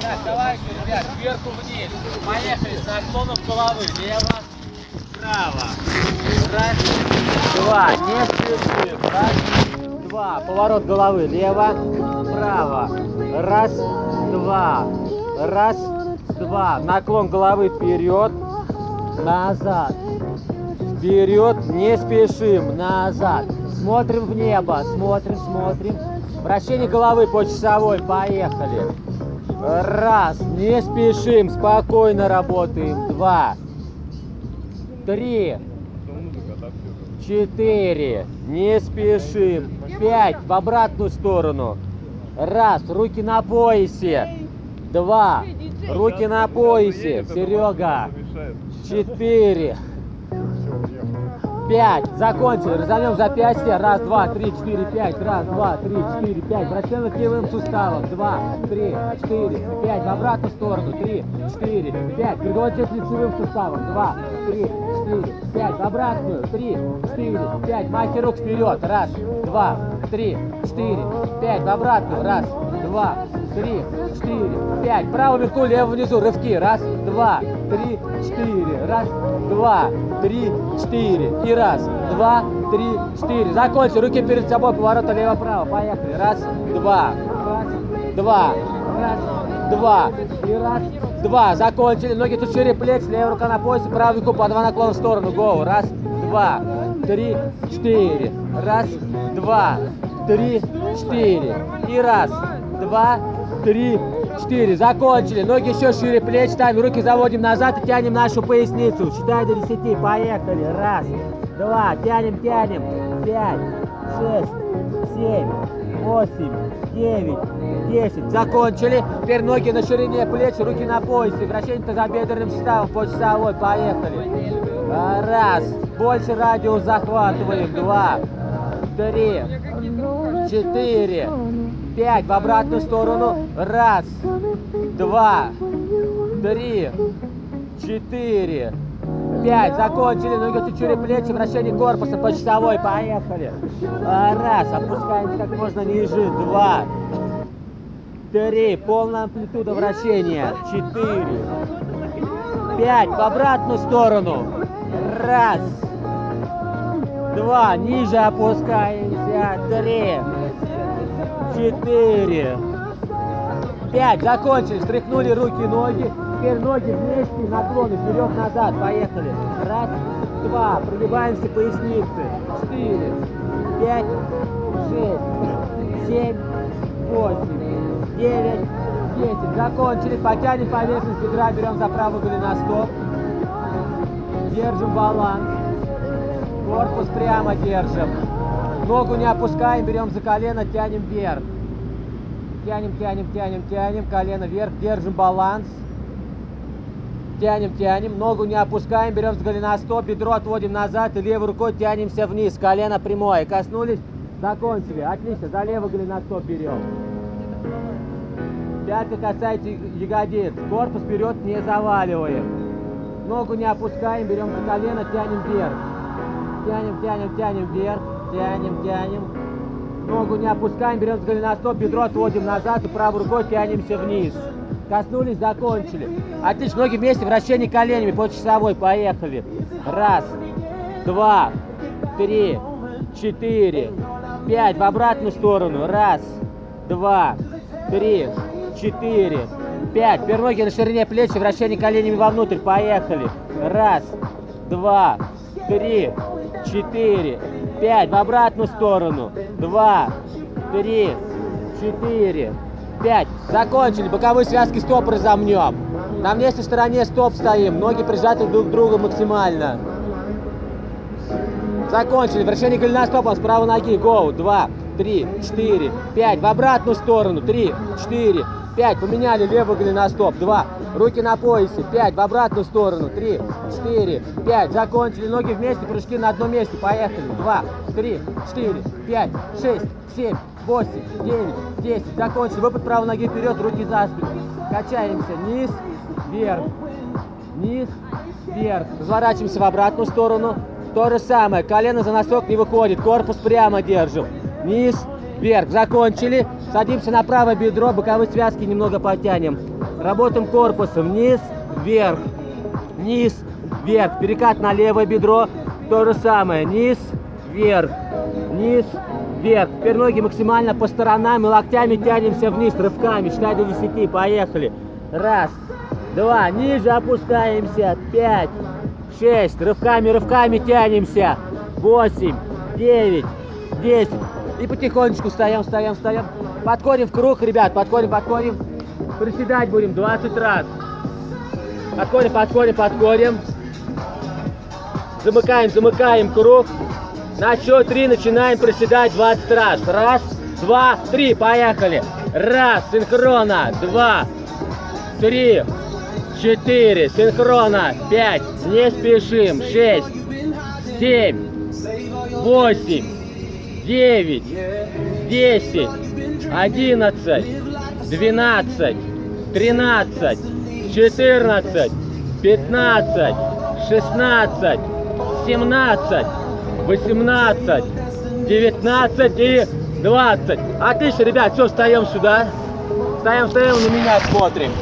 Так, давайте, ребят, сверху вниз. Поехали, с наклоном головы. Лево, право. Раз, два, не спешим. Раз, два. Поворот головы. Лево, право. Раз, два. Раз, два. Наклон головы вперед, назад. Вперед, не спешим, назад. Смотрим в небо, смотрим, смотрим. Вращение головы по часовой, поехали. Раз, не спешим, спокойно работаем. Два, три, четыре, не спешим. Пять, в обратную сторону. Раз, руки на поясе. Два, руки на поясе. Серега. Четыре. Пять. Закончили. Разомнем запястье. Раз, два, три, четыре, пять. Раз, два, три, четыре, пять. Вращаем локтевым суставом. Два, три, четыре, пять. В обратную сторону. Три, четыре, пять. Передавайте лицевым суставом. Два, три, четыре, пять. В обратную. Три, четыре, пять. Махи рук вперед. Раз, два, три, четыре, пять. В обратную. Раз, два, три, четыре, пять. Право вверху, лево внизу. Рывки. Раз, два, три, четыре. Раз, два, три, четыре. И раз, два, три, четыре. Закончили. Руки перед собой. Поворота лево-право. Поехали. Раз, два. Два. Два. И раз, два. Закончили. Ноги чуть шире плеч. Левая рука на поясе. Правую руку по два наклона в сторону. Гоу. Раз, два, три, четыре. Раз, два, три, четыре. И раз, два, три, четыре. Закончили. Ноги еще шире плеч. Ставим руки заводим назад и тянем нашу поясницу. Считай до десяти. Поехали. Раз, два. Тянем, тянем. Пять, шесть, семь, восемь, девять, десять. Закончили. Теперь ноги на ширине плеч, руки на поясе. Вращение тазобедренным суставом по часовой. Поехали. Раз. Больше радиус захватываем. Два, три, четыре, пять. В обратную сторону. Раз, два, три, четыре, пять. Закончили. Ноги чуть шире плечи. Вращение корпуса по часовой. Поехали. А, Раз. Опускаемся как можно ниже. Два, три. Полная амплитуда вращения. Четыре, пять. В обратную сторону. Раз, два. Ниже опускаемся. Три, четыре, пять. Закончили. Стряхнули руки, ноги. Теперь ноги вместе, наклоны вперед-назад. Поехали. Раз, два. Прогибаемся поясницы. Четыре, пять, шесть, семь, восемь, девять, десять. Закончили. Потянем поверхность бедра. Берем за правую голеностоп. Держим баланс. Корпус прямо держим. Ногу не опускаем, берем за колено, тянем вверх. Тянем, тянем, тянем, тянем, колено вверх, держим баланс. Тянем, тянем, ногу не опускаем, берем с голеностоп, бедро отводим назад и левой рукой тянемся вниз, колено прямое. Коснулись, закончили. Отлично, за левый голеностоп берем. Пятка касается ягодиц, корпус вперед не заваливаем. Ногу не опускаем, берем за колено, тянем вверх. Тянем, тянем, тянем вверх, тянем, тянем. Ногу не опускаем, берем с голеностоп, бедро отводим назад и правой рукой тянемся вниз. Коснулись, закончили. Отлично, ноги вместе, вращение коленями по часовой, поехали. Раз, два, три, четыре, пять, в обратную сторону. Раз, два, три, четыре, пять. Теперь ноги на ширине плеч, вращение коленями вовнутрь, поехали. Раз, два, три, четыре, пять. В обратную сторону. Два, три, четыре, пять. Закончили. Боковые связки стоп разомнем. На внешней стороне стоп стоим. Ноги прижаты друг к другу максимально. Закончили. Вращение голеностопом с правой ноги. Гоу. Два, три, четыре, пять. В обратную сторону. Три, четыре, пять. Поменяли левый голеностоп. Два. Руки на поясе. Пять. В обратную сторону. Три, четыре, пять. Закончили. Ноги вместе. Прыжки на одном месте. Поехали. Два, три, четыре, пять, шесть, семь, восемь, девять, десять. Закончили. Выпад правой ноги вперед. Руки за спину. Качаемся. Низ, вверх. Низ, вверх. Разворачиваемся в обратную сторону. То же самое. Колено за носок не выходит. Корпус прямо держим. Низ, вверх. Закончили. Садимся на правое бедро, боковые связки немного подтянем. Работаем корпусом. Вниз, вверх. Низ, вверх. Перекат на левое бедро. То же самое. Низ, вверх. Низ, вверх. Теперь ноги максимально по сторонам и локтями тянемся вниз, рывками. Считай до 10. Поехали. Раз, два. Ниже опускаемся. Пять, шесть. Рывками, рывками тянемся. Восемь, девять, десять. И потихонечку встаем, встаем, встаем. Подходим в круг, ребят. Подходим, подходим. Приседать будем 20 раз. Подходим, подходим, подходим. Замыкаем, замыкаем круг. На счет три начинаем приседать 20 раз. Раз, два, три. Поехали. Раз, синхронно. Два, три, четыре. Синхронно. Пять. Не спешим. Шесть, семь, восемь, девять, десять, одиннадцать, двенадцать, тринадцать, четырнадцать, пятнадцать, шестнадцать, семнадцать, восемнадцать, девятнадцать и двадцать. Отлично, ребят, все, встаем сюда. Встаем, встаем, на меня смотрим.